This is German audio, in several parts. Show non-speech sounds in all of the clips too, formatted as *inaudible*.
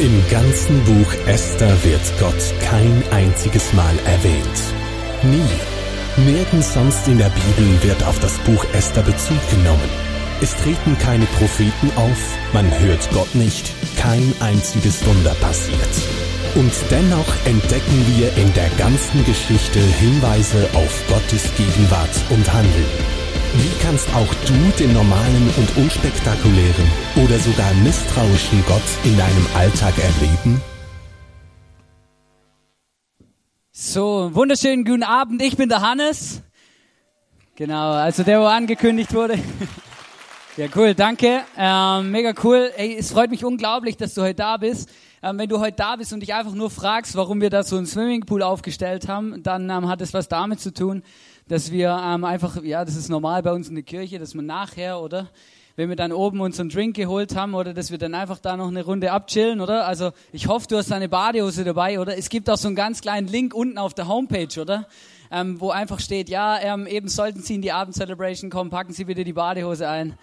Im ganzen Buch Esther wird Gott kein einziges Mal erwähnt. Nie. Nirgends sonst in der Bibel wird auf das Buch Esther Bezug genommen. Es treten keine Propheten auf, man hört Gott nicht, kein einziges Wunder passiert. Und dennoch entdecken wir in der ganzen Geschichte Hinweise auf Gottes Gegenwart und Handeln. Wie kannst auch du den normalen und unspektakulären oder sogar misstrauischen Gott in deinem Alltag erleben? So, wunderschönen guten Abend. Ich bin der Hannes. Genau, also der, wo angekündigt wurde. Ja, cool, danke. Ähm, mega cool. Ey, es freut mich unglaublich, dass du heute da bist. Ähm, wenn du heute da bist und dich einfach nur fragst, warum wir da so einen Swimmingpool aufgestellt haben, dann ähm, hat es was damit zu tun, dass wir ähm, einfach, ja, das ist normal bei uns in der Kirche, dass man nachher, oder? Wenn wir dann oben unseren Drink geholt haben, oder dass wir dann einfach da noch eine Runde abchillen, oder? Also ich hoffe, du hast deine Badehose dabei, oder? Es gibt auch so einen ganz kleinen Link unten auf der Homepage, oder? Ähm, wo einfach steht, ja, ähm, eben sollten Sie in die Abendcelebration kommen, packen Sie bitte die Badehose ein.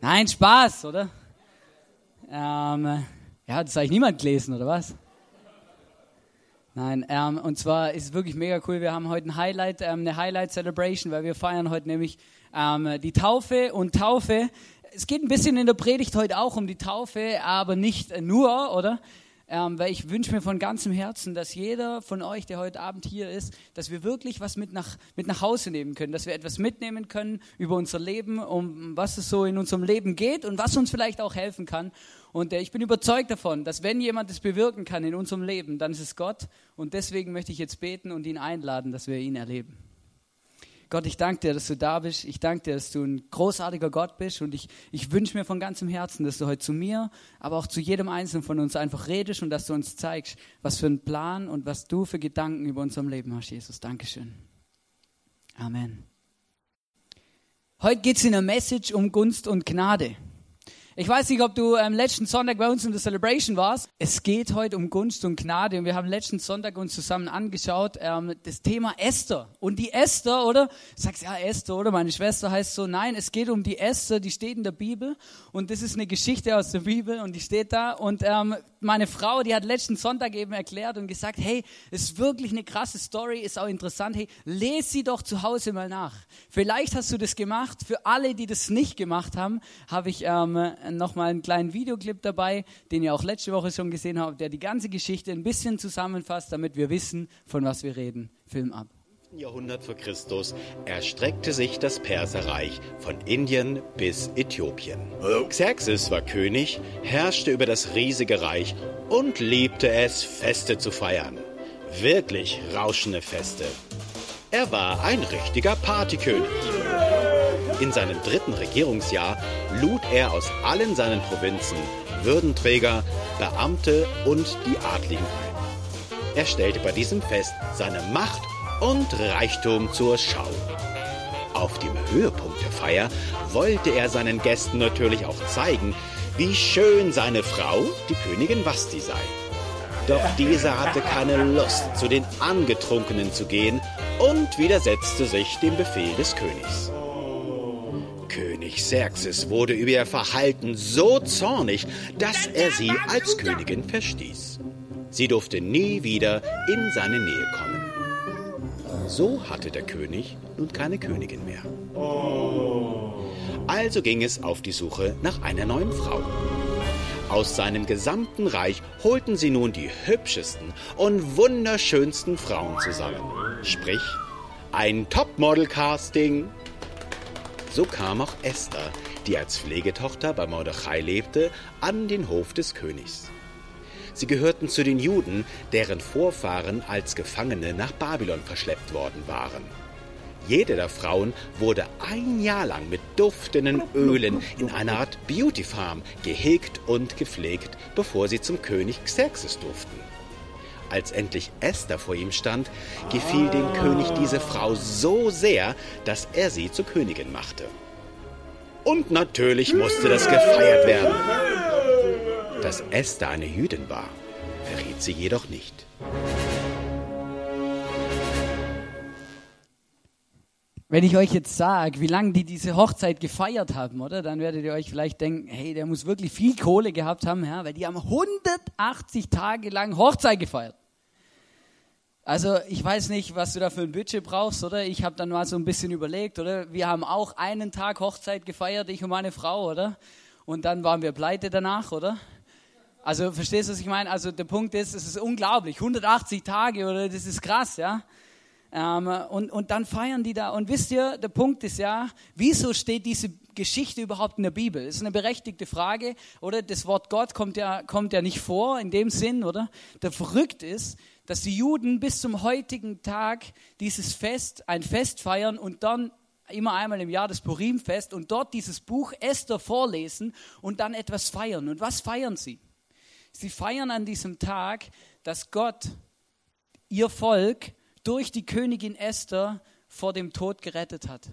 Nein, Spaß, oder? Ähm, ja, das eigentlich niemand gelesen, oder was? Nein, ähm, und zwar ist es wirklich mega cool. Wir haben heute ein Highlight, ähm, eine Highlight Celebration, weil wir feiern heute nämlich ähm, die Taufe und Taufe. Es geht ein bisschen in der Predigt heute auch um die Taufe, aber nicht nur, oder? Ähm, weil ich wünsche mir von ganzem Herzen, dass jeder von euch, der heute Abend hier ist, dass wir wirklich was mit nach, mit nach Hause nehmen können, dass wir etwas mitnehmen können über unser Leben, um was es so in unserem Leben geht und was uns vielleicht auch helfen kann. Und äh, ich bin überzeugt davon, dass wenn jemand es bewirken kann in unserem Leben, dann ist es Gott. Und deswegen möchte ich jetzt beten und ihn einladen, dass wir ihn erleben. Gott, ich danke dir, dass du da bist. Ich danke dir, dass du ein großartiger Gott bist. Und ich, ich wünsche mir von ganzem Herzen, dass du heute zu mir, aber auch zu jedem Einzelnen von uns einfach redest und dass du uns zeigst, was für einen Plan und was du für Gedanken über unserem Leben hast, Jesus. Dankeschön. Amen. Heute geht es in der Message um Gunst und Gnade. Ich weiß nicht, ob du ähm, letzten Sonntag bei uns in der Celebration warst. Es geht heute um Gunst und Gnade und wir haben letzten Sonntag uns zusammen angeschaut ähm, das Thema Esther. Und die Esther, oder? Sagst ja Esther, oder? Meine Schwester heißt so. Nein, es geht um die Esther, die steht in der Bibel und das ist eine Geschichte aus der Bibel und die steht da. Und ähm, meine Frau, die hat letzten Sonntag eben erklärt und gesagt, hey, ist wirklich eine krasse Story, ist auch interessant. Hey, lese sie doch zu Hause mal nach. Vielleicht hast du das gemacht. Für alle, die das nicht gemacht haben, habe ich ähm, nochmal einen kleinen Videoclip dabei, den ihr auch letzte Woche schon gesehen habt, der die ganze Geschichte ein bisschen zusammenfasst, damit wir wissen, von was wir reden. Film ab. Jahrhundert vor Christus erstreckte sich das Perserreich von Indien bis Äthiopien. Xerxes war König, herrschte über das riesige Reich und liebte es, Feste zu feiern. Wirklich rauschende Feste. Er war ein richtiger Partykönig. In seinem dritten Regierungsjahr lud er aus allen seinen Provinzen Würdenträger, Beamte und die Adligen ein. Er stellte bei diesem Fest seine Macht und Reichtum zur Schau. Auf dem Höhepunkt der Feier wollte er seinen Gästen natürlich auch zeigen, wie schön seine Frau, die Königin Vasti, sei. Doch diese hatte keine Lust, zu den Angetrunkenen zu gehen und widersetzte sich dem Befehl des Königs. König Xerxes wurde über ihr Verhalten so zornig, dass er sie als Königin verstieß. Sie durfte nie wieder in seine Nähe kommen. So hatte der König nun keine Königin mehr. Also ging es auf die Suche nach einer neuen Frau. Aus seinem gesamten Reich holten sie nun die hübschesten und wunderschönsten Frauen zusammen. Sprich, ein Topmodel-Casting so kam auch Esther, die als Pflegetochter bei Mordechai lebte, an den Hof des Königs. Sie gehörten zu den Juden, deren Vorfahren als Gefangene nach Babylon verschleppt worden waren. Jede der Frauen wurde ein Jahr lang mit duftenden Ölen in einer Art Beauty Farm gehegt und gepflegt, bevor sie zum König Xerxes durften. Als endlich Esther vor ihm stand, gefiel dem König diese Frau so sehr, dass er sie zur Königin machte. Und natürlich musste das gefeiert werden. Dass Esther eine Jüdin war, verriet sie jedoch nicht. Wenn ich euch jetzt sage, wie lange die diese Hochzeit gefeiert haben, oder, dann werdet ihr euch vielleicht denken, hey, der muss wirklich viel Kohle gehabt haben, ja, weil die haben 180 Tage lang Hochzeit gefeiert. Also ich weiß nicht, was du da für ein Budget brauchst, oder? Ich habe dann mal so ein bisschen überlegt, oder? Wir haben auch einen Tag Hochzeit gefeiert, ich und meine Frau, oder? Und dann waren wir pleite danach, oder? Also verstehst du, was ich meine? Also der Punkt ist, es ist unglaublich, 180 Tage, oder? Das ist krass, ja? Ähm, und, und dann feiern die da. Und wisst ihr, der Punkt ist ja, wieso steht diese Geschichte überhaupt in der Bibel? Das ist eine berechtigte Frage, oder? Das Wort Gott kommt ja, kommt ja nicht vor in dem Sinn, oder? Der verrückt ist, dass die Juden bis zum heutigen Tag dieses Fest, ein Fest feiern und dann immer einmal im Jahr das Purimfest und dort dieses Buch Esther vorlesen und dann etwas feiern. Und was feiern sie? Sie feiern an diesem Tag, dass Gott ihr Volk durch die Königin Esther vor dem Tod gerettet hat.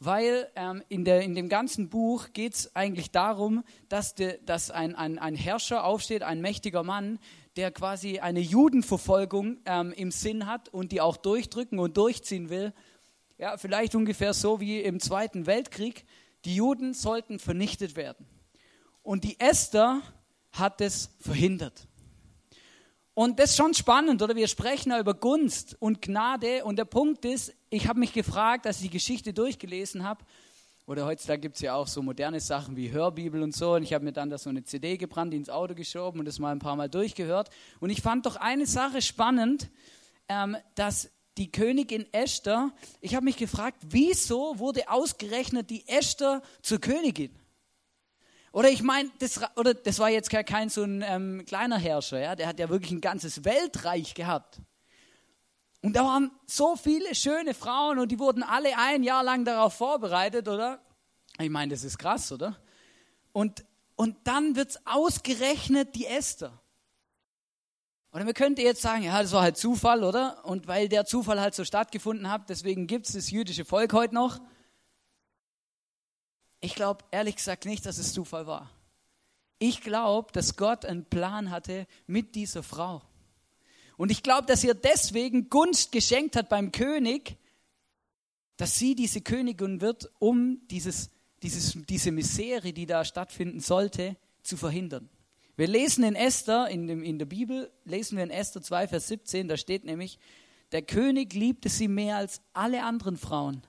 Weil ähm, in, der, in dem ganzen Buch geht es eigentlich darum, dass, de, dass ein, ein, ein Herrscher aufsteht, ein mächtiger Mann, der quasi eine Judenverfolgung ähm, im Sinn hat und die auch durchdrücken und durchziehen will. Ja, vielleicht ungefähr so wie im Zweiten Weltkrieg. Die Juden sollten vernichtet werden. Und die Esther hat es verhindert. Und das ist schon spannend, oder? Wir sprechen ja über Gunst und Gnade. Und der Punkt ist, ich habe mich gefragt, als ich die Geschichte durchgelesen habe, oder heutzutage gibt es ja auch so moderne Sachen wie Hörbibel und so. Und ich habe mir dann da so eine CD gebrannt, ins Auto geschoben und das mal ein paar Mal durchgehört. Und ich fand doch eine Sache spannend, ähm, dass die Königin Esther, ich habe mich gefragt, wieso wurde ausgerechnet die Esther zur Königin? Oder ich meine, das, das war jetzt kein so ein ähm, kleiner Herrscher, ja? der hat ja wirklich ein ganzes Weltreich gehabt. Und da waren so viele schöne Frauen und die wurden alle ein Jahr lang darauf vorbereitet, oder? Ich meine, das ist krass, oder? Und, und dann wird es ausgerechnet die Esther. Oder wir könnten jetzt sagen, ja, das war halt Zufall, oder? Und weil der Zufall halt so stattgefunden hat, deswegen gibt es das jüdische Volk heute noch. Ich glaube ehrlich gesagt nicht, dass es Zufall war. Ich glaube, dass Gott einen Plan hatte mit dieser Frau. Und ich glaube, dass er deswegen Gunst geschenkt hat beim König, dass sie diese Königin wird, um dieses, dieses, diese Misere, die da stattfinden sollte, zu verhindern. Wir lesen in Esther, in, dem, in der Bibel, lesen wir in Esther 2, Vers 17, da steht nämlich, der König liebte sie mehr als alle anderen Frauen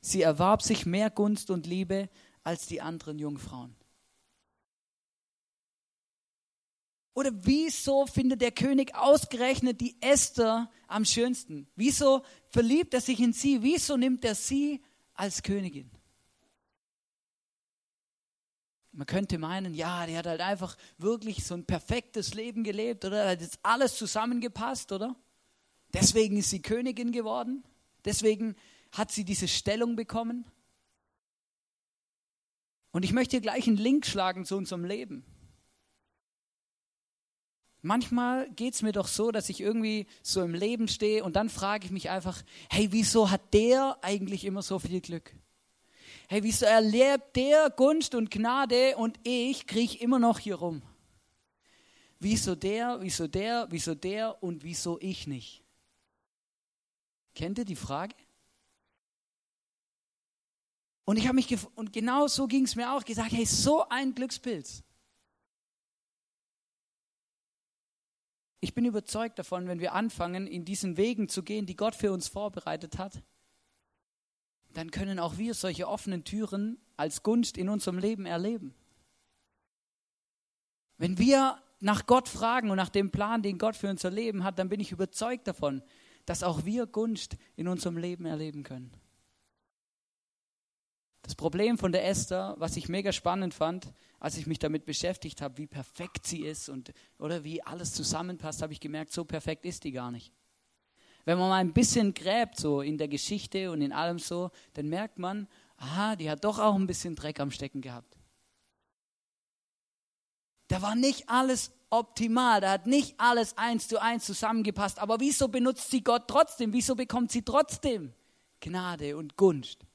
Sie erwarb sich mehr Gunst und Liebe als die anderen Jungfrauen. Oder wieso findet der König ausgerechnet die Esther am schönsten? Wieso verliebt er sich in sie? Wieso nimmt er sie als Königin? Man könnte meinen, ja, die hat halt einfach wirklich so ein perfektes Leben gelebt, oder? Hat jetzt alles zusammengepasst, oder? Deswegen ist sie Königin geworden. Deswegen hat sie diese Stellung bekommen. Und ich möchte gleich einen Link schlagen zu unserem Leben. Manchmal geht es mir doch so, dass ich irgendwie so im Leben stehe und dann frage ich mich einfach, hey, wieso hat der eigentlich immer so viel Glück? Hey, wieso erlebt der Gunst und Gnade und ich kriege immer noch hier rum? Wieso der, wieso der, wieso der und wieso ich nicht? Kennt ihr die Frage? Und ich habe mich und genau so ging es mir auch gesagt, hey, so ein Glückspilz. Ich bin überzeugt davon, wenn wir anfangen, in diesen Wegen zu gehen, die Gott für uns vorbereitet hat, dann können auch wir solche offenen Türen als Gunst in unserem Leben erleben. Wenn wir nach Gott fragen und nach dem Plan, den Gott für unser Leben hat, dann bin ich überzeugt davon, dass auch wir Gunst in unserem Leben erleben können. Das Problem von der Esther, was ich mega spannend fand, als ich mich damit beschäftigt habe, wie perfekt sie ist und oder wie alles zusammenpasst, habe ich gemerkt, so perfekt ist die gar nicht. Wenn man mal ein bisschen gräbt so in der Geschichte und in allem so, dann merkt man, aha, die hat doch auch ein bisschen Dreck am Stecken gehabt. Da war nicht alles optimal, da hat nicht alles eins zu eins zusammengepasst. Aber wieso benutzt sie Gott trotzdem? Wieso bekommt sie trotzdem Gnade und Gunst?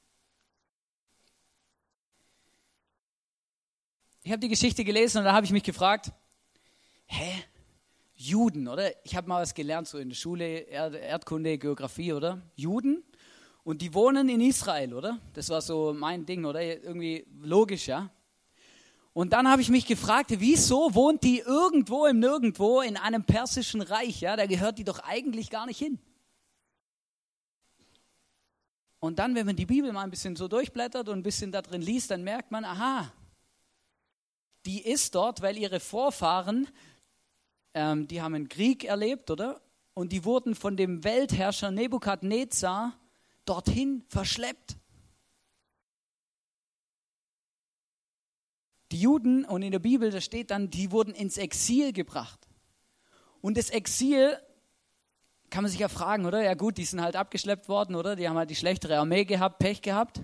Ich habe die Geschichte gelesen und da habe ich mich gefragt, hä? Juden, oder? Ich habe mal was gelernt, so in der Schule, Erd Erdkunde, Geografie, oder? Juden. Und die wohnen in Israel, oder? Das war so mein Ding, oder? Irgendwie logisch, ja? Und dann habe ich mich gefragt, wieso wohnt die irgendwo im Nirgendwo in einem persischen Reich? Ja, da gehört die doch eigentlich gar nicht hin. Und dann, wenn man die Bibel mal ein bisschen so durchblättert und ein bisschen da drin liest, dann merkt man, aha, die ist dort, weil ihre Vorfahren, ähm, die haben einen Krieg erlebt, oder? Und die wurden von dem Weltherrscher Nebukadnezar dorthin verschleppt. Die Juden, und in der Bibel, da steht dann, die wurden ins Exil gebracht. Und das Exil kann man sich ja fragen, oder? Ja gut, die sind halt abgeschleppt worden, oder? Die haben halt die schlechtere Armee gehabt, Pech gehabt.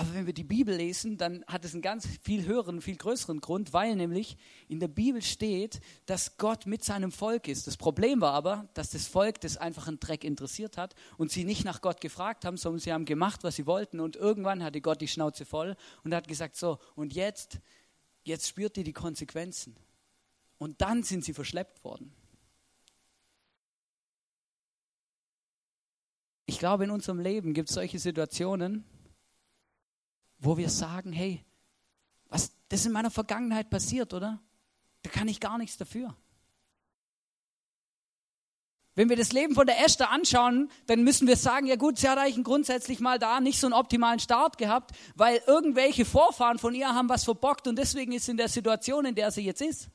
Aber wenn wir die Bibel lesen, dann hat es einen ganz viel höheren, viel größeren Grund, weil nämlich in der Bibel steht, dass Gott mit seinem Volk ist. Das Problem war aber, dass das Volk das einfach einen Dreck interessiert hat und sie nicht nach Gott gefragt haben, sondern sie haben gemacht, was sie wollten. Und irgendwann hatte Gott die Schnauze voll und hat gesagt, so, und jetzt, jetzt spürt ihr die Konsequenzen. Und dann sind sie verschleppt worden. Ich glaube, in unserem Leben gibt es solche Situationen, wo wir sagen, hey, was, das in meiner Vergangenheit passiert, oder? Da kann ich gar nichts dafür. Wenn wir das Leben von der Esther anschauen, dann müssen wir sagen, ja gut, sie hat eigentlich grundsätzlich mal da nicht so einen optimalen Start gehabt, weil irgendwelche Vorfahren von ihr haben was verbockt und deswegen ist sie in der Situation, in der sie jetzt ist.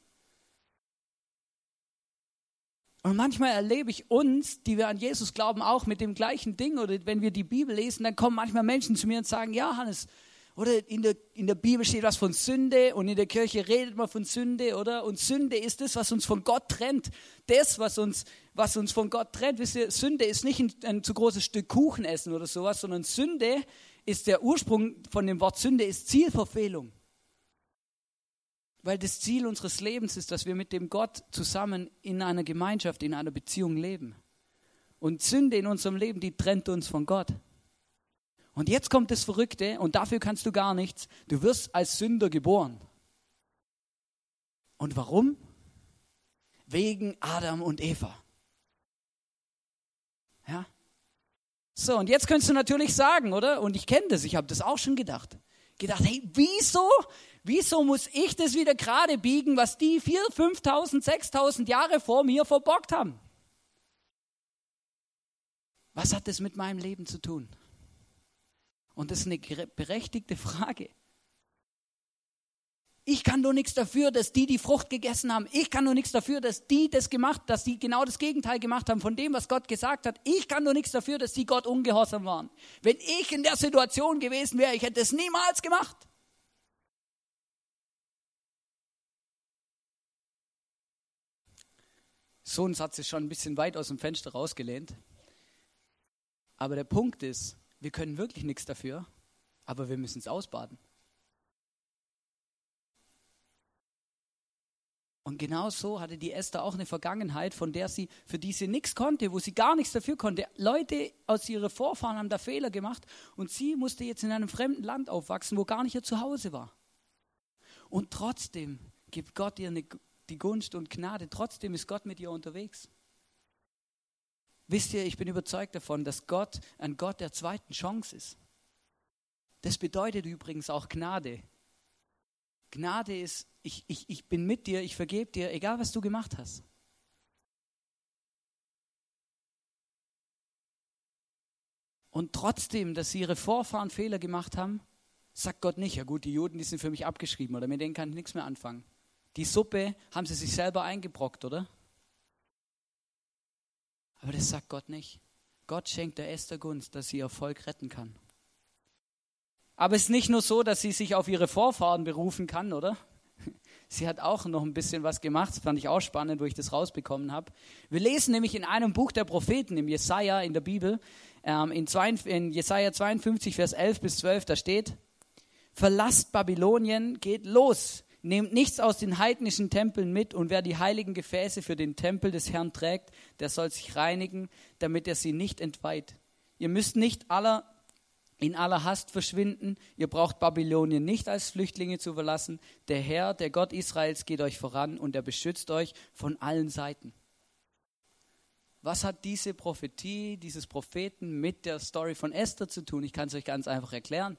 Und manchmal erlebe ich uns, die wir an Jesus glauben, auch mit dem gleichen Ding. Oder wenn wir die Bibel lesen, dann kommen manchmal Menschen zu mir und sagen, ja, Hannes, oder in der, in der Bibel steht was von Sünde und in der Kirche redet man von Sünde, oder? Und Sünde ist das, was uns von Gott trennt. Das, was uns, was uns von Gott trennt. Wisst ihr, Sünde ist nicht ein, ein zu großes Stück Kuchen essen oder sowas, sondern Sünde ist der Ursprung von dem Wort Sünde ist Zielverfehlung. Weil das Ziel unseres Lebens ist, dass wir mit dem Gott zusammen in einer Gemeinschaft, in einer Beziehung leben. Und Sünde in unserem Leben, die trennt uns von Gott. Und jetzt kommt das Verrückte, und dafür kannst du gar nichts. Du wirst als Sünder geboren. Und warum? Wegen Adam und Eva. Ja? So, und jetzt könntest du natürlich sagen, oder? Und ich kenne das, ich habe das auch schon gedacht. Gedacht, hey, wieso? Wieso muss ich das wieder gerade biegen, was die 4.000, 5.000, 6.000 Jahre vor mir verbockt haben? Was hat das mit meinem Leben zu tun? Und das ist eine berechtigte Frage. Ich kann doch nichts dafür, dass die die Frucht gegessen haben. Ich kann doch nichts dafür, dass die das gemacht, dass die genau das Gegenteil gemacht haben von dem, was Gott gesagt hat. Ich kann doch nichts dafür, dass die Gott ungehorsam waren. Wenn ich in der Situation gewesen wäre, ich hätte es niemals gemacht. So ein Satz ist schon ein bisschen weit aus dem Fenster rausgelehnt. Aber der Punkt ist, wir können wirklich nichts dafür, aber wir müssen es ausbaden. Und genau so hatte die Esther auch eine Vergangenheit, von der sie, für die sie nichts konnte, wo sie gar nichts dafür konnte. Leute aus ihren Vorfahren haben da Fehler gemacht und sie musste jetzt in einem fremden Land aufwachsen, wo gar nicht ihr Zuhause war. Und trotzdem gibt Gott ihr eine, die Gunst und Gnade, trotzdem ist Gott mit ihr unterwegs. Wisst ihr, ich bin überzeugt davon, dass Gott ein Gott der zweiten Chance ist. Das bedeutet übrigens auch Gnade. Gnade ist, ich, ich, ich bin mit dir, ich vergebe dir, egal was du gemacht hast. Und trotzdem, dass sie ihre Vorfahren Fehler gemacht haben, sagt Gott nicht, ja gut, die Juden, die sind für mich abgeschrieben oder mit denen kann ich nichts mehr anfangen. Die Suppe haben sie sich selber eingebrockt, oder? Aber das sagt Gott nicht. Gott schenkt der Esther Gunst, dass sie ihr Volk retten kann. Aber es ist nicht nur so, dass sie sich auf ihre Vorfahren berufen kann, oder? *laughs* Sie hat auch noch ein bisschen was gemacht, das fand ich auch spannend, wo ich das rausbekommen habe. Wir lesen nämlich in einem Buch der Propheten, im Jesaja in der Bibel, ähm, in, in Jesaja 52, Vers 11 bis 12, da steht: Verlasst Babylonien, geht los, Nehmt nichts aus den heidnischen Tempeln mit und wer die heiligen Gefäße für den Tempel des Herrn trägt, der soll sich reinigen, damit er sie nicht entweiht. Ihr müsst nicht aller, in aller Hast verschwinden. Ihr braucht Babylonien nicht als Flüchtlinge zu verlassen. Der Herr, der Gott Israels, geht euch voran und er beschützt euch von allen Seiten. was hat diese Prophetie, dieses Propheten mit der Story von Esther zu tun? Ich kann es euch ganz einfach erklären.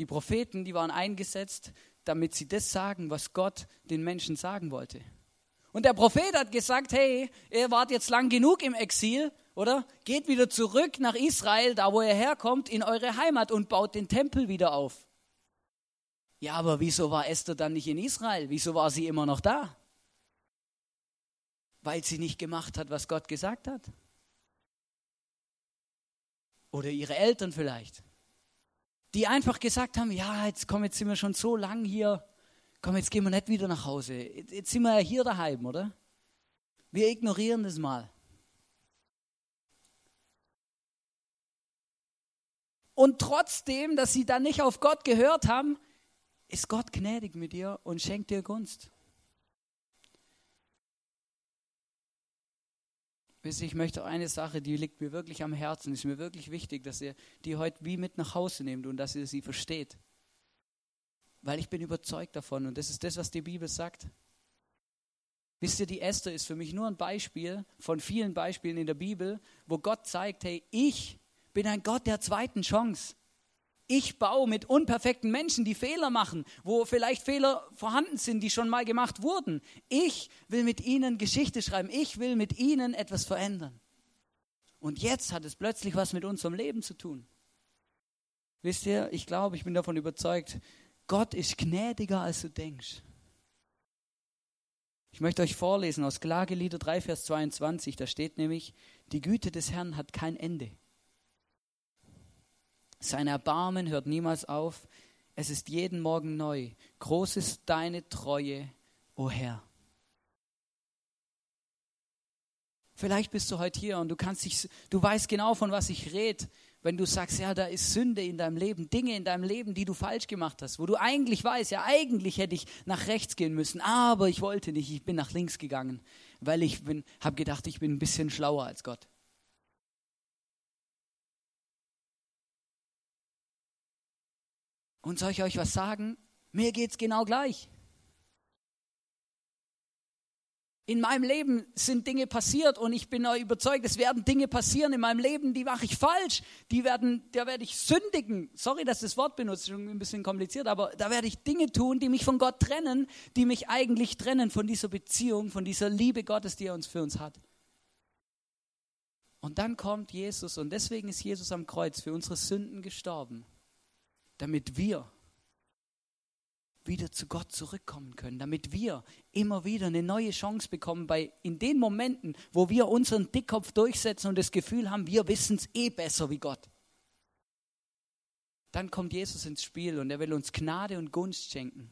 Die Propheten, die waren eingesetzt, damit sie das sagen, was Gott den Menschen sagen wollte. Und der Prophet hat gesagt, hey, ihr wart jetzt lang genug im Exil, oder? Geht wieder zurück nach Israel, da wo ihr herkommt, in eure Heimat und baut den Tempel wieder auf. Ja, aber wieso war Esther dann nicht in Israel? Wieso war sie immer noch da? Weil sie nicht gemacht hat, was Gott gesagt hat. Oder ihre Eltern vielleicht die einfach gesagt haben, ja, jetzt komm, jetzt sind wir schon so lang hier, komm, jetzt gehen wir nicht wieder nach Hause. Jetzt sind wir ja hier daheim, oder? Wir ignorieren das mal. Und trotzdem, dass sie dann nicht auf Gott gehört haben, ist Gott gnädig mit dir und schenkt dir Gunst. Ich möchte eine Sache, die liegt mir wirklich am Herzen, ist mir wirklich wichtig, dass ihr die heute wie mit nach Hause nehmt und dass ihr sie versteht. Weil ich bin überzeugt davon und das ist das, was die Bibel sagt. Wisst ihr, die Esther ist für mich nur ein Beispiel von vielen Beispielen in der Bibel, wo Gott zeigt, hey, ich bin ein Gott der zweiten Chance. Ich baue mit unperfekten Menschen, die Fehler machen, wo vielleicht Fehler vorhanden sind, die schon mal gemacht wurden. Ich will mit ihnen Geschichte schreiben. Ich will mit ihnen etwas verändern. Und jetzt hat es plötzlich was mit unserem Leben zu tun. Wisst ihr, ich glaube, ich bin davon überzeugt, Gott ist gnädiger, als du denkst. Ich möchte euch vorlesen aus Klagelieder 3, Vers 22. Da steht nämlich, die Güte des Herrn hat kein Ende. Sein Erbarmen hört niemals auf. Es ist jeden Morgen neu. Groß ist deine Treue, o oh Herr. Vielleicht bist du heute hier und du kannst dich, du weißt genau, von was ich rede, wenn du sagst, ja, da ist Sünde in deinem Leben, Dinge in deinem Leben, die du falsch gemacht hast, wo du eigentlich weißt, ja, eigentlich hätte ich nach rechts gehen müssen, aber ich wollte nicht, ich bin nach links gegangen, weil ich habe gedacht, ich bin ein bisschen schlauer als Gott. Und soll ich euch was sagen? Mir geht es genau gleich. In meinem Leben sind Dinge passiert und ich bin überzeugt, es werden Dinge passieren in meinem Leben, die mache ich falsch. Die werden, da werde ich sündigen. Sorry, dass das Wort benutzt, schon ein bisschen kompliziert, aber da werde ich Dinge tun, die mich von Gott trennen, die mich eigentlich trennen von dieser Beziehung, von dieser Liebe Gottes, die er uns für uns hat. Und dann kommt Jesus und deswegen ist Jesus am Kreuz für unsere Sünden gestorben damit wir wieder zu Gott zurückkommen können, damit wir immer wieder eine neue Chance bekommen, bei in den Momenten, wo wir unseren Dickkopf durchsetzen und das Gefühl haben, wir wissen es eh besser wie Gott. Dann kommt Jesus ins Spiel und er will uns Gnade und Gunst schenken,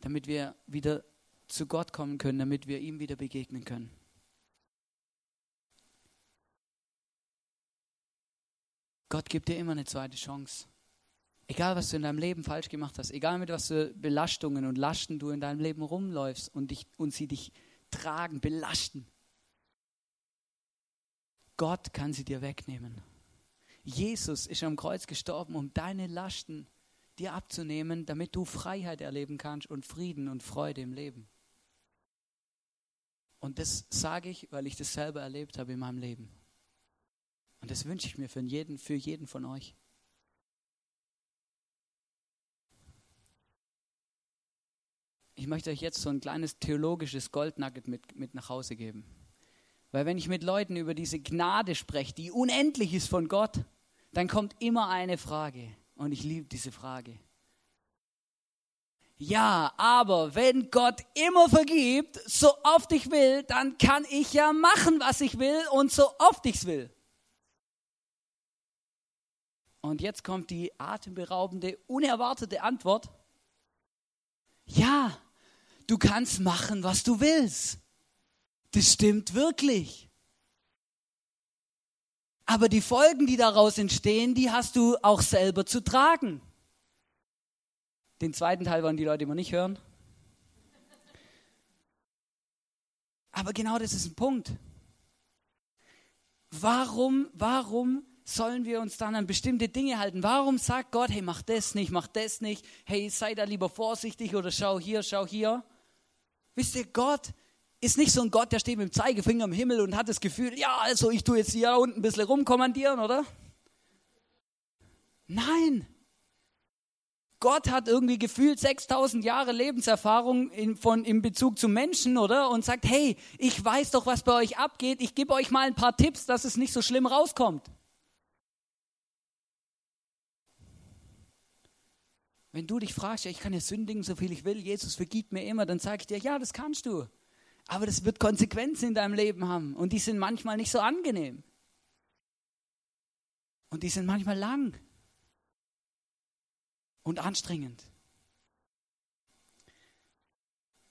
damit wir wieder zu Gott kommen können, damit wir ihm wieder begegnen können. Gott gibt dir immer eine zweite Chance. Egal, was du in deinem Leben falsch gemacht hast, egal mit was für Belastungen und Lasten du in deinem Leben rumläufst und, dich, und sie dich tragen, belasten. Gott kann sie dir wegnehmen. Jesus ist am Kreuz gestorben, um deine Lasten dir abzunehmen, damit du Freiheit erleben kannst und Frieden und Freude im Leben. Und das sage ich, weil ich das selber erlebt habe in meinem Leben. Und das wünsche ich mir für jeden, für jeden von euch. Ich möchte euch jetzt so ein kleines theologisches Goldnugget mit, mit nach Hause geben. Weil wenn ich mit Leuten über diese Gnade spreche, die unendlich ist von Gott, dann kommt immer eine Frage. Und ich liebe diese Frage. Ja, aber wenn Gott immer vergibt, so oft ich will, dann kann ich ja machen, was ich will und so oft ich will. Und jetzt kommt die atemberaubende, unerwartete Antwort. Ja, du kannst machen, was du willst. Das stimmt wirklich. Aber die Folgen, die daraus entstehen, die hast du auch selber zu tragen. Den zweiten Teil wollen die Leute immer nicht hören. Aber genau das ist ein Punkt. Warum, warum sollen wir uns dann an bestimmte Dinge halten? Warum sagt Gott, hey, mach das nicht, mach das nicht, hey, sei da lieber vorsichtig oder schau hier, schau hier? Wisst ihr, Gott ist nicht so ein Gott, der steht mit dem Zeigefinger im Himmel und hat das Gefühl, ja, also ich tue jetzt hier unten ein bisschen rumkommandieren, oder? Nein. Gott hat irgendwie gefühlt 6000 Jahre Lebenserfahrung in, von, in Bezug zu Menschen, oder? Und sagt, hey, ich weiß doch, was bei euch abgeht. Ich gebe euch mal ein paar Tipps, dass es nicht so schlimm rauskommt. Wenn du dich fragst, ja, ich kann ja sündigen, so viel ich will, Jesus vergibt mir immer, dann sage ich dir, ja, das kannst du. Aber das wird Konsequenzen in deinem Leben haben. Und die sind manchmal nicht so angenehm. Und die sind manchmal lang und anstrengend.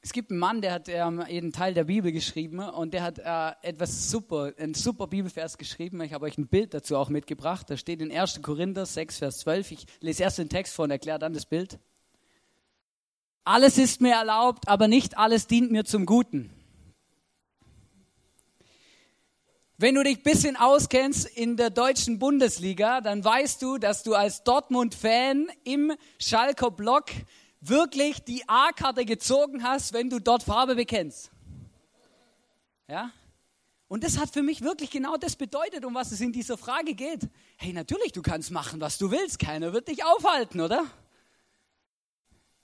Es gibt einen Mann, der hat ähm, einen Teil der Bibel geschrieben und der hat äh, etwas super, ein super Bibelvers geschrieben. Ich habe euch ein Bild dazu auch mitgebracht. Da steht in 1. Korinther 6, Vers 12. Ich lese erst den Text vor und erkläre dann das Bild. Alles ist mir erlaubt, aber nicht alles dient mir zum Guten. Wenn du dich ein bisschen auskennst in der deutschen Bundesliga, dann weißt du, dass du als Dortmund-Fan im Schalker Block wirklich die A-Karte gezogen hast, wenn du dort Farbe bekennst. Ja? Und das hat für mich wirklich genau das bedeutet, um was es in dieser Frage geht. Hey, natürlich, du kannst machen, was du willst. Keiner wird dich aufhalten, oder?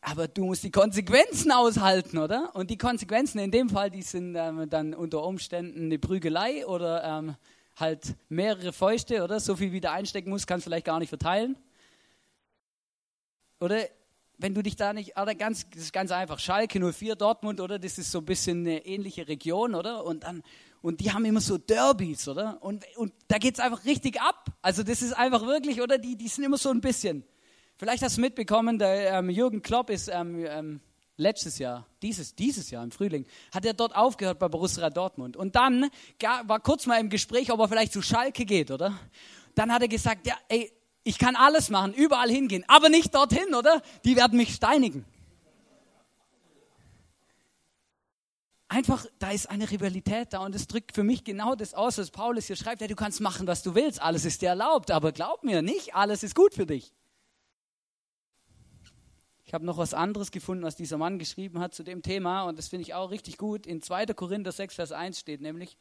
Aber du musst die Konsequenzen aushalten, oder? Und die Konsequenzen in dem Fall, die sind ähm, dann unter Umständen eine Prügelei oder ähm, halt mehrere Fäuste, oder? So viel wie du einstecken musst, kannst du vielleicht gar nicht verteilen. Oder wenn du dich da nicht, oder ganz, das ist ganz einfach, Schalke 04, Dortmund, oder? Das ist so ein bisschen eine ähnliche Region, oder? Und dann, und die haben immer so Derbys, oder? Und, und da geht es einfach richtig ab. Also das ist einfach wirklich, oder? Die, die sind immer so ein bisschen. Vielleicht hast du mitbekommen, der ähm, Jürgen Klopp ist ähm, ähm, letztes Jahr, dieses, dieses Jahr im Frühling, hat er dort aufgehört bei Borussia Dortmund. Und dann war kurz mal im Gespräch, ob er vielleicht zu Schalke geht, oder? Dann hat er gesagt, ja, ey, ich kann alles machen, überall hingehen, aber nicht dorthin, oder? Die werden mich steinigen. Einfach, da ist eine Rivalität da und es drückt für mich genau das aus, was Paulus hier schreibt. Ja, du kannst machen, was du willst, alles ist dir erlaubt, aber glaub mir, nicht alles ist gut für dich. Ich habe noch was anderes gefunden, was dieser Mann geschrieben hat zu dem Thema und das finde ich auch richtig gut. In 2. Korinther 6, Vers 1 steht nämlich,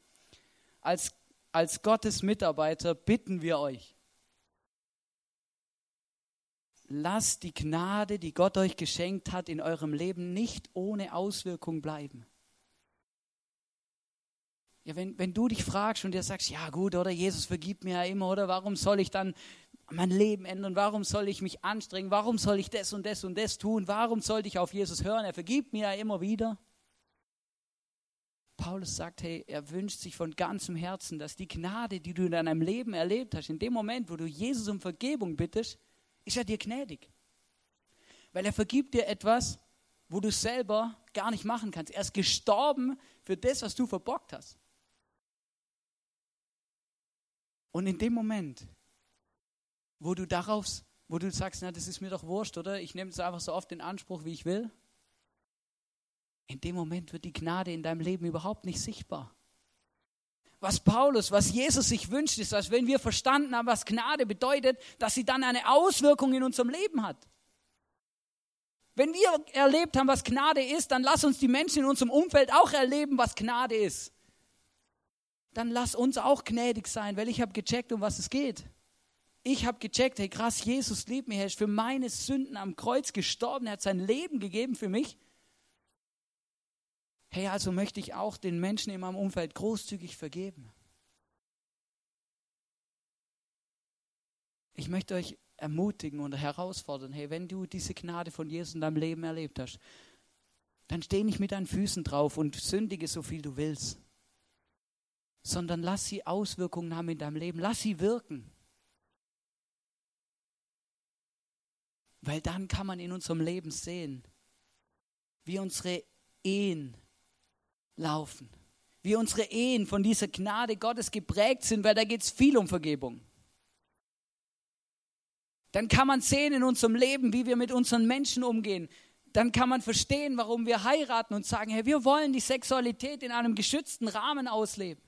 als, als Gottes Mitarbeiter bitten wir euch, lasst die Gnade, die Gott euch geschenkt hat, in eurem Leben nicht ohne Auswirkung bleiben. Ja, wenn, wenn du dich fragst und dir sagst, ja gut, oder Jesus vergibt mir ja immer, oder warum soll ich dann mein Leben ändern? Warum soll ich mich anstrengen? Warum soll ich das und das und das tun? Warum sollte ich auf Jesus hören? Er vergibt mir ja immer wieder. Paulus sagt, hey, er wünscht sich von ganzem Herzen, dass die Gnade, die du in deinem Leben erlebt hast, in dem Moment, wo du Jesus um Vergebung bittest, ist er dir gnädig. Weil er vergibt dir etwas, wo du selber gar nicht machen kannst. Er ist gestorben für das, was du verbockt hast. Und in dem Moment wo du darauf, wo du sagst, na, das ist mir doch wurscht, oder? Ich nehme es einfach so oft in Anspruch, wie ich will. In dem Moment wird die Gnade in deinem Leben überhaupt nicht sichtbar. Was Paulus, was Jesus sich wünscht, ist, dass wenn wir verstanden haben, was Gnade bedeutet, dass sie dann eine Auswirkung in unserem Leben hat. Wenn wir erlebt haben, was Gnade ist, dann lass uns die Menschen in unserem Umfeld auch erleben, was Gnade ist. Dann lass uns auch gnädig sein, weil ich habe gecheckt, um was es geht. Ich habe gecheckt, hey krass, Jesus liebt mich, er ist für meine Sünden am Kreuz gestorben, er hat sein Leben gegeben für mich. Hey, also möchte ich auch den Menschen in meinem Umfeld großzügig vergeben. Ich möchte euch ermutigen und herausfordern, hey, wenn du diese Gnade von Jesus in deinem Leben erlebt hast, dann steh nicht mit deinen Füßen drauf und sündige so viel du willst, sondern lass sie Auswirkungen haben in deinem Leben, lass sie wirken. Weil dann kann man in unserem Leben sehen, wie unsere Ehen laufen, wie unsere Ehen von dieser Gnade Gottes geprägt sind, weil da geht es viel um Vergebung. Dann kann man sehen in unserem Leben, wie wir mit unseren Menschen umgehen. Dann kann man verstehen, warum wir heiraten und sagen, hey, wir wollen die Sexualität in einem geschützten Rahmen ausleben.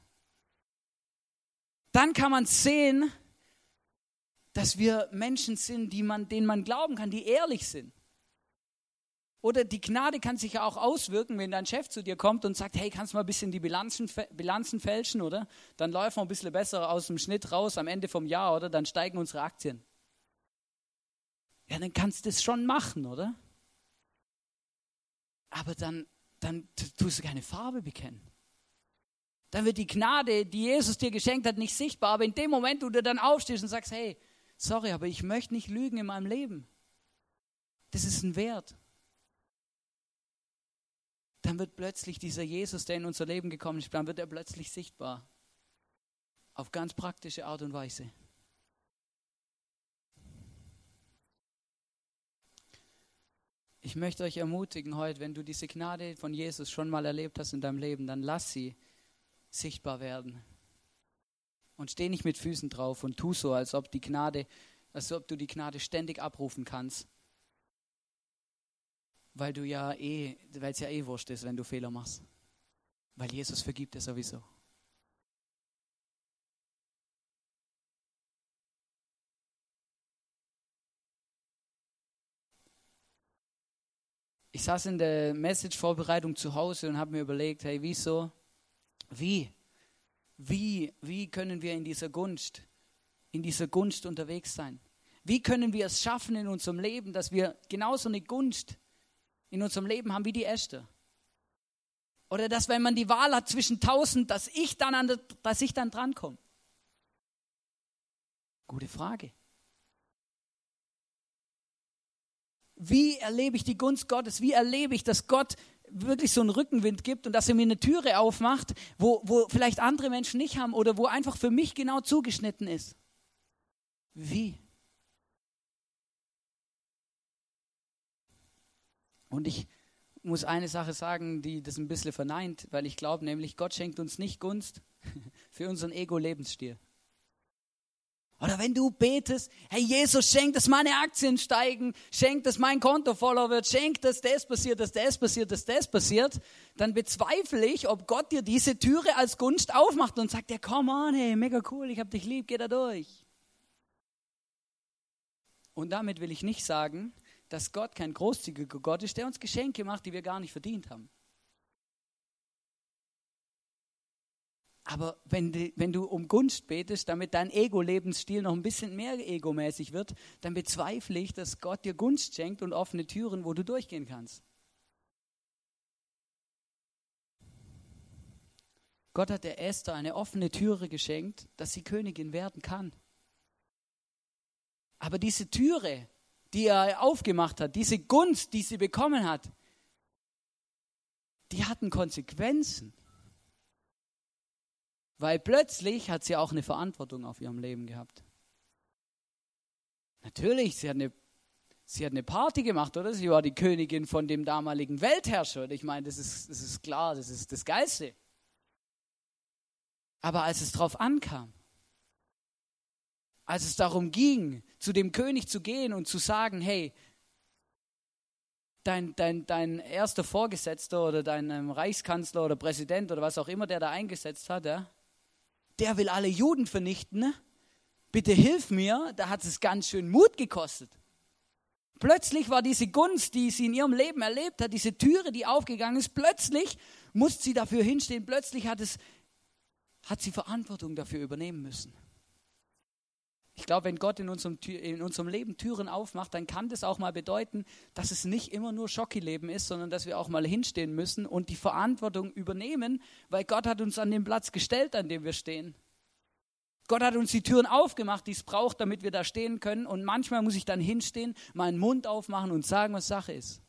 Dann kann man sehen, dass wir Menschen sind, die man, denen man glauben kann, die ehrlich sind. Oder die Gnade kann sich ja auch auswirken, wenn dein Chef zu dir kommt und sagt, hey, kannst du mal ein bisschen die Bilanzen, Bilanzen fälschen, oder? Dann laufen wir ein bisschen besser aus dem Schnitt raus am Ende vom Jahr, oder? Dann steigen unsere Aktien. Ja, dann kannst du das schon machen, oder? Aber dann, dann tust du keine Farbe bekennen. Dann wird die Gnade, die Jesus dir geschenkt hat, nicht sichtbar. Aber in dem Moment, wo du dann aufstehst und sagst, hey, sorry, aber ich möchte nicht lügen in meinem Leben. Das ist ein Wert. Dann wird plötzlich dieser Jesus, der in unser Leben gekommen ist, dann wird er plötzlich sichtbar. Auf ganz praktische Art und Weise. Ich möchte euch ermutigen heute, wenn du diese Gnade von Jesus schon mal erlebt hast in deinem Leben, dann lass sie sichtbar werden. Und steh nicht mit Füßen drauf und tu so, als ob die Gnade, als ob du die Gnade ständig abrufen kannst. Weil du ja eh, weil es ja eh wurscht ist, wenn du Fehler machst. Weil Jesus vergibt dir sowieso. Ich saß in der Message-Vorbereitung zu Hause und habe mir überlegt, hey, wieso, wie, wie, wie können wir in dieser Gunst, in dieser Gunst unterwegs sein? Wie können wir es schaffen in unserem Leben, dass wir genauso eine Gunst in unserem Leben haben wie die Esther? Oder dass, wenn man die Wahl hat zwischen tausend, dass ich dann, an dass ich dann drankomme? Gute Frage. Wie erlebe ich die Gunst Gottes? Wie erlebe ich, dass Gott wirklich so einen Rückenwind gibt und dass er mir eine Türe aufmacht, wo, wo vielleicht andere Menschen nicht haben oder wo einfach für mich genau zugeschnitten ist? Wie? Und ich muss eine Sache sagen, die das ein bisschen verneint, weil ich glaube nämlich, Gott schenkt uns nicht Gunst *laughs* für unseren Ego-Lebensstil. Oder wenn du betest, hey Jesus, schenk, dass meine Aktien steigen, schenk, dass mein Konto voller wird, schenk, dass das passiert, dass das passiert, dass das passiert, dann bezweifle ich, ob Gott dir diese Türe als Gunst aufmacht und sagt, ja, come on, hey, mega cool, ich hab dich lieb, geh da durch. Und damit will ich nicht sagen, dass Gott kein großzügiger Gott ist, der uns Geschenke macht, die wir gar nicht verdient haben. Aber wenn, die, wenn du um Gunst betest, damit dein Ego-Lebensstil noch ein bisschen mehr egomäßig wird, dann bezweifle ich, dass Gott dir Gunst schenkt und offene Türen, wo du durchgehen kannst. Gott hat der Esther eine offene Türe geschenkt, dass sie Königin werden kann. Aber diese Türe, die er aufgemacht hat, diese Gunst, die sie bekommen hat, die hatten Konsequenzen. Weil plötzlich hat sie auch eine Verantwortung auf ihrem Leben gehabt. Natürlich, sie hat eine, sie hat eine Party gemacht, oder? Sie war die Königin von dem damaligen Weltherrscher. Und ich meine, das ist, das ist klar, das ist das Geilste. Aber als es darauf ankam, als es darum ging, zu dem König zu gehen und zu sagen, hey, dein, dein, dein erster Vorgesetzter oder dein ähm, Reichskanzler oder Präsident oder was auch immer, der da eingesetzt hat, ja, der will alle Juden vernichten. Bitte hilf mir, da hat es ganz schön Mut gekostet. Plötzlich war diese Gunst, die sie in ihrem Leben erlebt hat, diese Türe, die aufgegangen ist, plötzlich musste sie dafür hinstehen, plötzlich hat, es, hat sie Verantwortung dafür übernehmen müssen. Ich glaube, wenn Gott in unserem, in unserem Leben Türen aufmacht, dann kann das auch mal bedeuten, dass es nicht immer nur Schocki-Leben ist, sondern dass wir auch mal hinstehen müssen und die Verantwortung übernehmen, weil Gott hat uns an den Platz gestellt, an dem wir stehen. Gott hat uns die Türen aufgemacht, die es braucht, damit wir da stehen können. Und manchmal muss ich dann hinstehen, meinen Mund aufmachen und sagen, was Sache ist.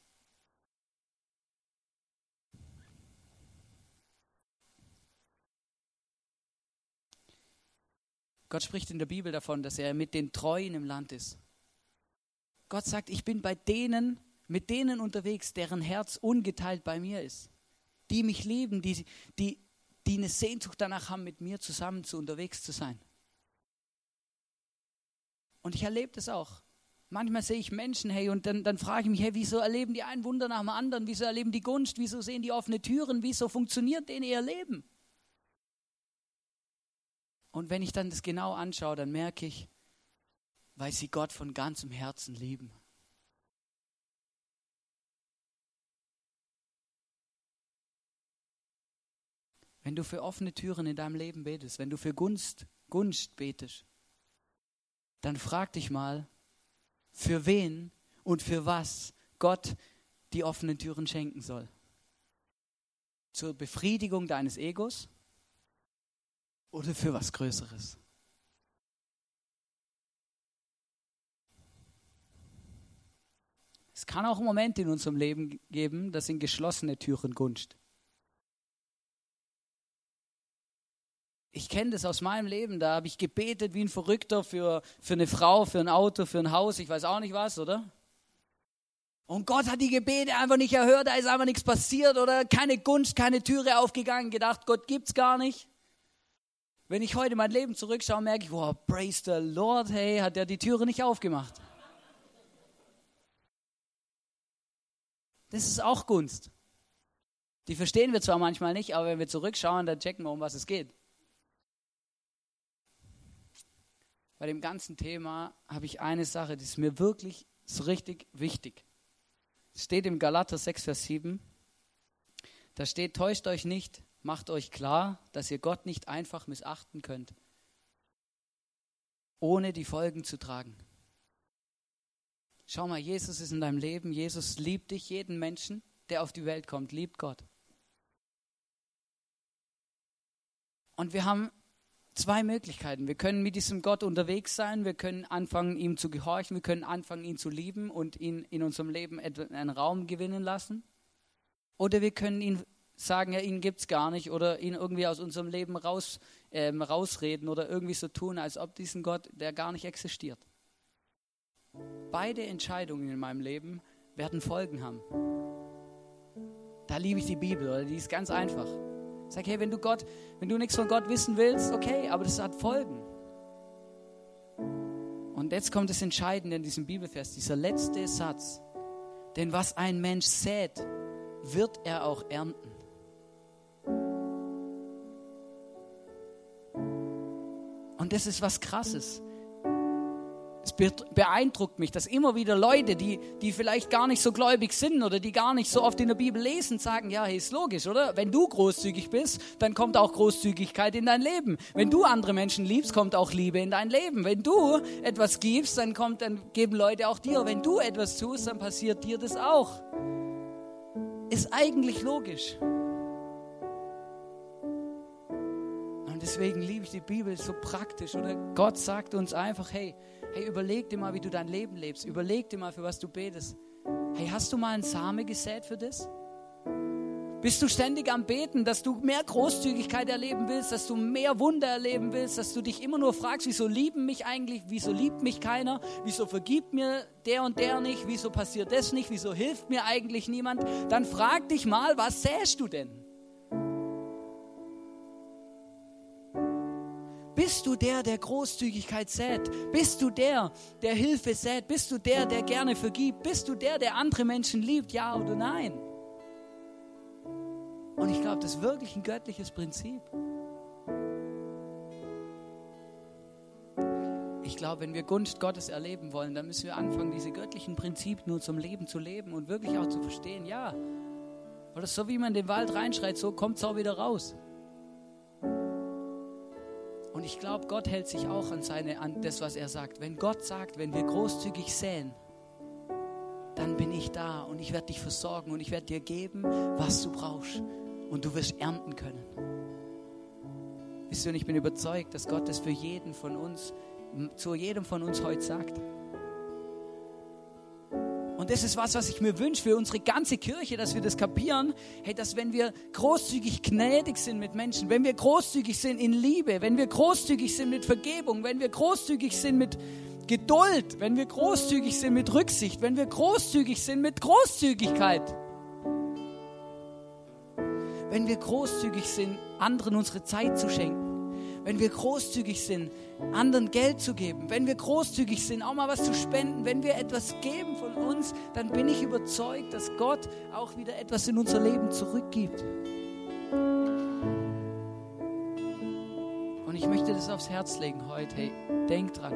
Gott spricht in der Bibel davon, dass er mit den Treuen im Land ist. Gott sagt, ich bin bei denen, mit denen unterwegs, deren Herz ungeteilt bei mir ist. Die mich lieben, die, die, die eine Sehnsucht danach haben, mit mir zusammen zu unterwegs zu sein. Und ich erlebe das auch. Manchmal sehe ich Menschen, hey, und dann, dann frage ich mich, hey, wieso erleben die ein Wunder nach dem anderen? Wieso erleben die Gunst? Wieso sehen die offene Türen? Wieso funktioniert denen ihr Leben? Und wenn ich dann das genau anschaue, dann merke ich, weil sie Gott von ganzem Herzen lieben. Wenn du für offene Türen in deinem Leben betest, wenn du für Gunst, Gunst betest, dann frag dich mal, für wen und für was Gott die offenen Türen schenken soll. Zur Befriedigung deines Egos? Oder für was Größeres? Es kann auch Momente in unserem Leben geben, das sind geschlossene Türen Gunst. Ich kenne das aus meinem Leben, da habe ich gebetet wie ein Verrückter für, für eine Frau, für ein Auto, für ein Haus, ich weiß auch nicht was, oder? Und Gott hat die Gebete einfach nicht erhört, da ist einfach nichts passiert oder keine Gunst, keine Türe aufgegangen, gedacht, Gott gibt's gar nicht. Wenn ich heute mein Leben zurückschaue, merke ich, wow, praise the Lord, hey, hat er die Türe nicht aufgemacht. Das ist auch Gunst. Die verstehen wir zwar manchmal nicht, aber wenn wir zurückschauen, dann checken wir, um was es geht. Bei dem ganzen Thema habe ich eine Sache, die ist mir wirklich so richtig wichtig. Es steht im Galater 6, Vers 7. Da steht, täuscht euch nicht, macht euch klar, dass ihr Gott nicht einfach missachten könnt, ohne die Folgen zu tragen. Schau mal, Jesus ist in deinem Leben. Jesus liebt dich, jeden Menschen, der auf die Welt kommt, liebt Gott. Und wir haben zwei Möglichkeiten. Wir können mit diesem Gott unterwegs sein, wir können anfangen, ihm zu gehorchen, wir können anfangen, ihn zu lieben und ihn in unserem Leben einen Raum gewinnen lassen. Oder wir können ihn sagen, ja, ihn gibt es gar nicht oder ihn irgendwie aus unserem Leben raus, ähm, rausreden oder irgendwie so tun, als ob diesen Gott, der gar nicht existiert. Beide Entscheidungen in meinem Leben werden Folgen haben. Da liebe ich die Bibel, oder? Die ist ganz einfach. Sag, hey, wenn du Gott, wenn du nichts von Gott wissen willst, okay, aber das hat Folgen. Und jetzt kommt das Entscheidende in diesem Bibelvers, dieser letzte Satz. Denn was ein Mensch sät, wird er auch ernten. Und das ist was Krasses. Es beeindruckt mich, dass immer wieder Leute, die, die vielleicht gar nicht so gläubig sind oder die gar nicht so oft in der Bibel lesen, sagen, ja, ist logisch, oder? Wenn du großzügig bist, dann kommt auch Großzügigkeit in dein Leben. Wenn du andere Menschen liebst, kommt auch Liebe in dein Leben. Wenn du etwas gibst, dann kommt, dann geben Leute auch dir. Wenn du etwas tust, dann passiert dir das auch. Ist eigentlich logisch. Deswegen liebe ich die Bibel so praktisch. Oder Gott sagt uns einfach, hey, Hey, überleg dir mal, wie du dein Leben lebst. Überleg dir mal, für was du betest. Hey, hast du mal einen Same gesät für das? Bist du ständig am Beten, dass du mehr Großzügigkeit erleben willst, dass du mehr Wunder erleben willst, dass du dich immer nur fragst, wieso lieben mich eigentlich, wieso liebt mich keiner, wieso vergibt mir der und der nicht, wieso passiert das nicht, wieso hilft mir eigentlich niemand? Dann frag dich mal, was säst du denn? Bist du der, der Großzügigkeit sät? Bist du der, der Hilfe sät? Bist du der, der gerne vergibt? Bist du der, der andere Menschen liebt? Ja oder nein? Und ich glaube, das ist wirklich ein göttliches Prinzip. Ich glaube, wenn wir Gunst Gottes erleben wollen, dann müssen wir anfangen, diese göttlichen Prinzipien nur zum Leben zu leben und wirklich auch zu verstehen, ja. Oder so wie man in den Wald reinschreit, so kommt es auch wieder raus. Und ich glaube, Gott hält sich auch an, seine, an das, was er sagt. Wenn Gott sagt, wenn wir großzügig säen, dann bin ich da und ich werde dich versorgen und ich werde dir geben, was du brauchst. Und du wirst ernten können. Wisst ihr, und ich bin überzeugt, dass Gott das für jeden von uns, zu jedem von uns heute sagt. Und das ist was, was ich mir wünsche für unsere ganze Kirche, dass wir das kapieren. Hey, dass wenn wir großzügig gnädig sind mit Menschen, wenn wir großzügig sind in Liebe, wenn wir großzügig sind mit Vergebung, wenn wir großzügig sind mit Geduld, wenn wir großzügig sind mit Rücksicht, wenn wir großzügig sind mit Großzügigkeit, wenn wir großzügig sind, anderen unsere Zeit zu schenken, wenn wir großzügig sind, anderen Geld zu geben, wenn wir großzügig sind, auch mal was zu spenden, wenn wir etwas geben von uns, dann bin ich überzeugt, dass Gott auch wieder etwas in unser Leben zurückgibt. Und ich möchte das aufs Herz legen heute. Hey, denk dran.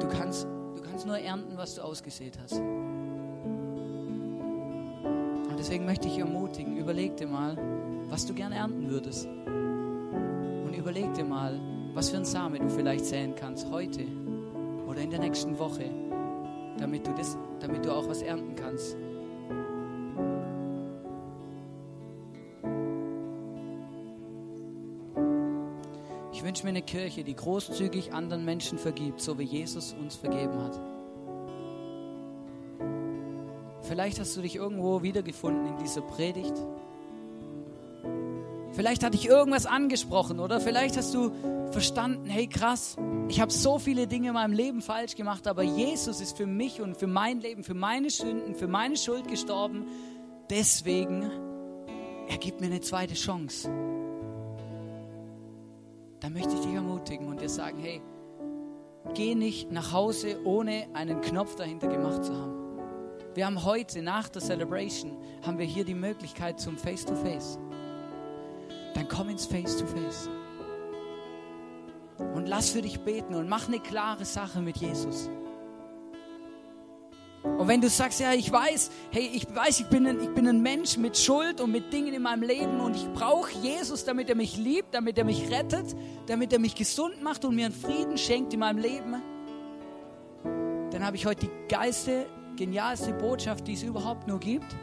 Du kannst, du kannst nur ernten, was du ausgesät hast. deswegen möchte ich ermutigen, überleg dir mal, was du gern ernten würdest. Und überleg dir mal, was für ein Same du vielleicht säen kannst heute oder in der nächsten Woche, damit du, das, damit du auch was ernten kannst. Ich wünsche mir eine Kirche, die großzügig anderen Menschen vergibt, so wie Jesus uns vergeben hat. Vielleicht hast du dich irgendwo wiedergefunden in dieser Predigt. Vielleicht hat dich irgendwas angesprochen oder vielleicht hast du verstanden, hey krass, ich habe so viele Dinge in meinem Leben falsch gemacht, aber Jesus ist für mich und für mein Leben, für meine Sünden, für meine Schuld gestorben. Deswegen, er gibt mir eine zweite Chance. Da möchte ich dich ermutigen und dir sagen, hey, geh nicht nach Hause, ohne einen Knopf dahinter gemacht zu haben. Wir haben heute nach der Celebration haben wir hier die Möglichkeit zum Face to Face. Dann komm ins Face to Face. Und lass für dich beten und mach eine klare Sache mit Jesus. Und wenn du sagst, ja, ich weiß, hey, ich weiß, ich bin, ein, ich bin ein Mensch mit Schuld und mit Dingen in meinem Leben und ich brauche Jesus, damit er mich liebt, damit er mich rettet, damit er mich gesund macht und mir einen Frieden schenkt in meinem Leben, dann habe ich heute die geilste genialste Botschaft, die es überhaupt nur gibt,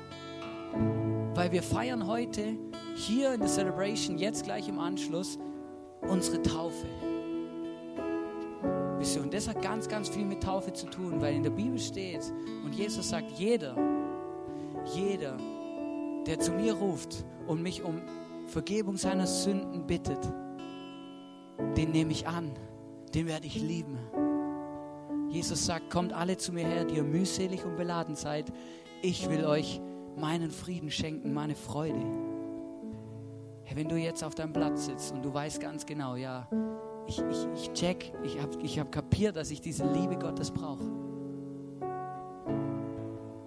weil wir feiern heute hier in der Celebration, jetzt gleich im Anschluss, unsere Taufe. Und das hat ganz, ganz viel mit Taufe zu tun, weil in der Bibel steht und Jesus sagt, jeder, jeder, der zu mir ruft und mich um Vergebung seiner Sünden bittet, den nehme ich an, den werde ich lieben. Jesus sagt, kommt alle zu mir her, die ihr mühselig und beladen seid. Ich will euch meinen Frieden schenken, meine Freude. Wenn du jetzt auf deinem Platz sitzt und du weißt ganz genau, ja, ich, ich, ich check, ich habe ich hab kapiert, dass ich diese Liebe Gottes brauche.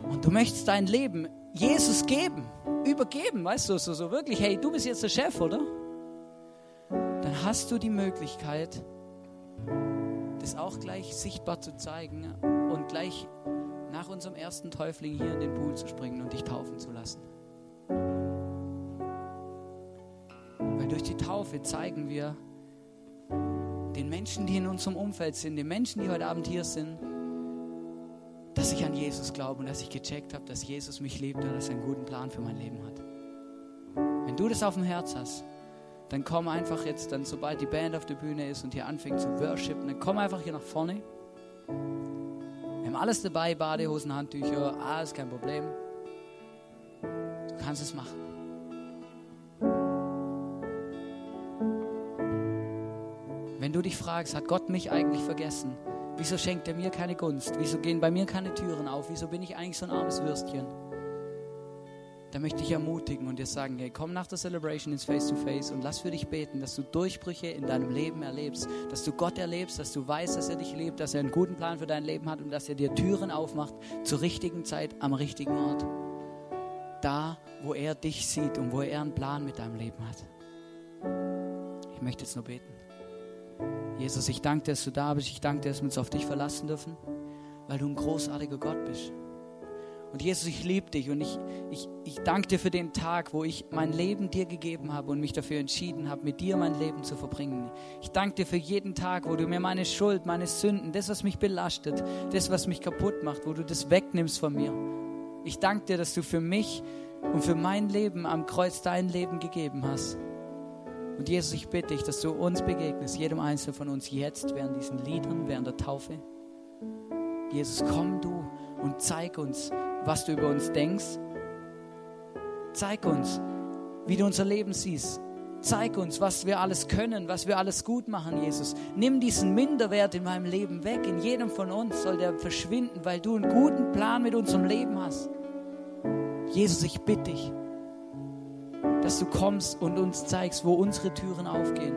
Und du möchtest dein Leben Jesus geben, übergeben, weißt du, so, so wirklich, hey, du bist jetzt der Chef, oder? Dann hast du die Möglichkeit, das auch gleich sichtbar zu zeigen und gleich nach unserem ersten Täufling hier in den Pool zu springen und dich taufen zu lassen. Durch die Taufe zeigen wir den Menschen, die in unserem Umfeld sind, den Menschen, die heute Abend hier sind, dass ich an Jesus glaube und dass ich gecheckt habe, dass Jesus mich liebt und dass er einen guten Plan für mein Leben hat. Wenn du das auf dem Herz hast, dann komm einfach jetzt, dann sobald die Band auf der Bühne ist und hier anfängt zu worshipen, dann komm einfach hier nach vorne. Wir haben alles dabei, Badehosen, Handtücher, alles kein Problem. Du kannst es machen. Wenn du dich fragst, hat Gott mich eigentlich vergessen? Wieso schenkt er mir keine Gunst? Wieso gehen bei mir keine Türen auf? Wieso bin ich eigentlich so ein armes Würstchen? da möchte ich ermutigen und dir sagen, hey, komm nach der Celebration ins Face-to-Face -face und lass für dich beten, dass du Durchbrüche in deinem Leben erlebst, dass du Gott erlebst, dass du weißt, dass er dich liebt, dass er einen guten Plan für dein Leben hat und dass er dir Türen aufmacht zur richtigen Zeit am richtigen Ort. Da, wo er dich sieht und wo er einen Plan mit deinem Leben hat. Ich möchte jetzt nur beten. Jesus, ich danke dir, dass du da bist. Ich danke dir, dass wir uns auf dich verlassen dürfen, weil du ein großartiger Gott bist. Und Jesus, ich liebe dich und ich, ich, ich danke dir für den Tag, wo ich mein Leben dir gegeben habe und mich dafür entschieden habe, mit dir mein Leben zu verbringen. Ich danke dir für jeden Tag, wo du mir meine Schuld, meine Sünden, das, was mich belastet, das, was mich kaputt macht, wo du das wegnimmst von mir. Ich danke dir, dass du für mich und für mein Leben am Kreuz dein Leben gegeben hast. Und Jesus, ich bitte dich, dass du uns begegnest, jedem Einzelnen von uns jetzt während diesen Liedern, während der Taufe. Jesus, komm du und zeig uns, was du über uns denkst. Zeig uns, wie du unser Leben siehst. Zeig uns, was wir alles können, was wir alles gut machen, Jesus. Nimm diesen Minderwert in meinem Leben weg. In jedem von uns soll der verschwinden, weil du einen guten Plan mit unserem Leben hast. Jesus, ich bitte dich, dass du kommst und uns zeigst, wo unsere Türen aufgehen,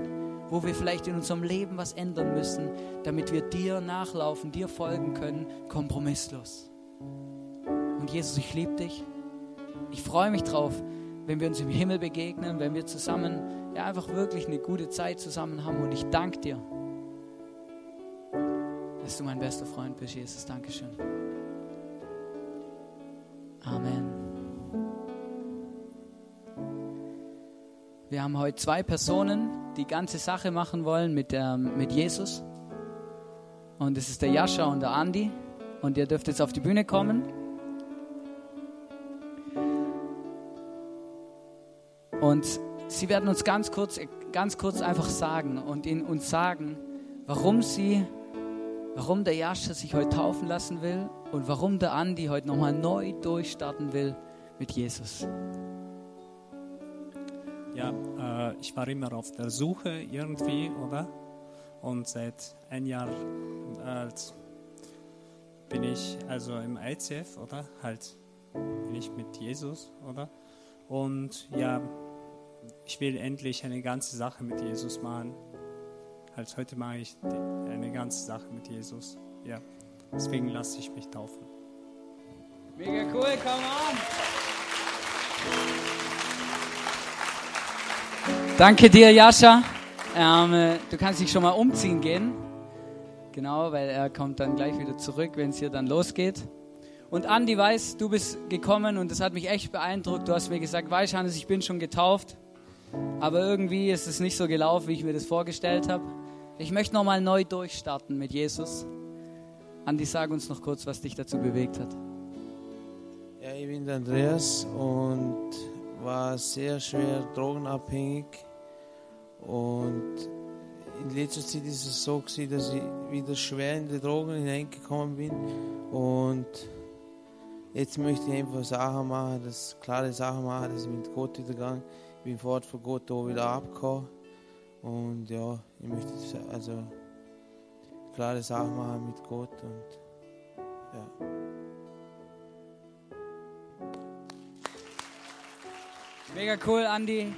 wo wir vielleicht in unserem Leben was ändern müssen, damit wir dir nachlaufen, dir folgen können, kompromisslos. Und Jesus, ich liebe dich. Ich freue mich drauf, wenn wir uns im Himmel begegnen, wenn wir zusammen ja, einfach wirklich eine gute Zeit zusammen haben. Und ich danke dir, dass du mein bester Freund bist, Jesus. Dankeschön. Amen. Wir haben heute zwei Personen, die ganze Sache machen wollen mit, ähm, mit Jesus. Und es ist der Jascha und der Andi. Und ihr dürft jetzt auf die Bühne kommen. Und sie werden uns ganz kurz, ganz kurz einfach sagen und in uns sagen, warum sie, warum der Jascha sich heute taufen lassen will und warum der Andi heute nochmal neu durchstarten will mit Jesus. Ja, äh, ich war immer auf der Suche irgendwie, oder? Und seit ein Jahr alt bin ich also im ICF, oder? Halt bin ich mit Jesus, oder? Und ja, ich will endlich eine ganze Sache mit Jesus machen. Halt heute mache ich eine ganze Sache mit Jesus. Ja, deswegen lasse ich mich taufen. Mega cool, come on! Danke dir, Jascha. Ähm, äh, du kannst dich schon mal umziehen gehen. Genau, weil er kommt dann gleich wieder zurück, wenn es hier dann losgeht. Und Andi weiß, du bist gekommen und das hat mich echt beeindruckt. Du hast mir gesagt, weißt Hannes, ich bin schon getauft. Aber irgendwie ist es nicht so gelaufen, wie ich mir das vorgestellt habe. Ich möchte nochmal neu durchstarten mit Jesus. Andi, sag uns noch kurz, was dich dazu bewegt hat. Ja, ich bin der Andreas und war sehr schwer drogenabhängig. Und in letzter Zeit ist es so gewesen, dass ich wieder schwer in die Drogen hineingekommen bin. Und jetzt möchte ich einfach Sachen machen, das klare Sachen machen, dass ich mit Gott wieder gegangen ich bin fort von Gott auch wieder abgekommen. Und ja, ich möchte also klare Sachen machen mit Gott und ja. Mega cool, Andi.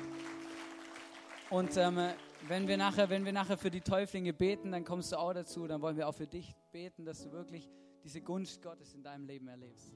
Und ähm, wenn, wir nachher, wenn wir nachher für die Täuflinge beten, dann kommst du auch dazu. Dann wollen wir auch für dich beten, dass du wirklich diese Gunst Gottes in deinem Leben erlebst.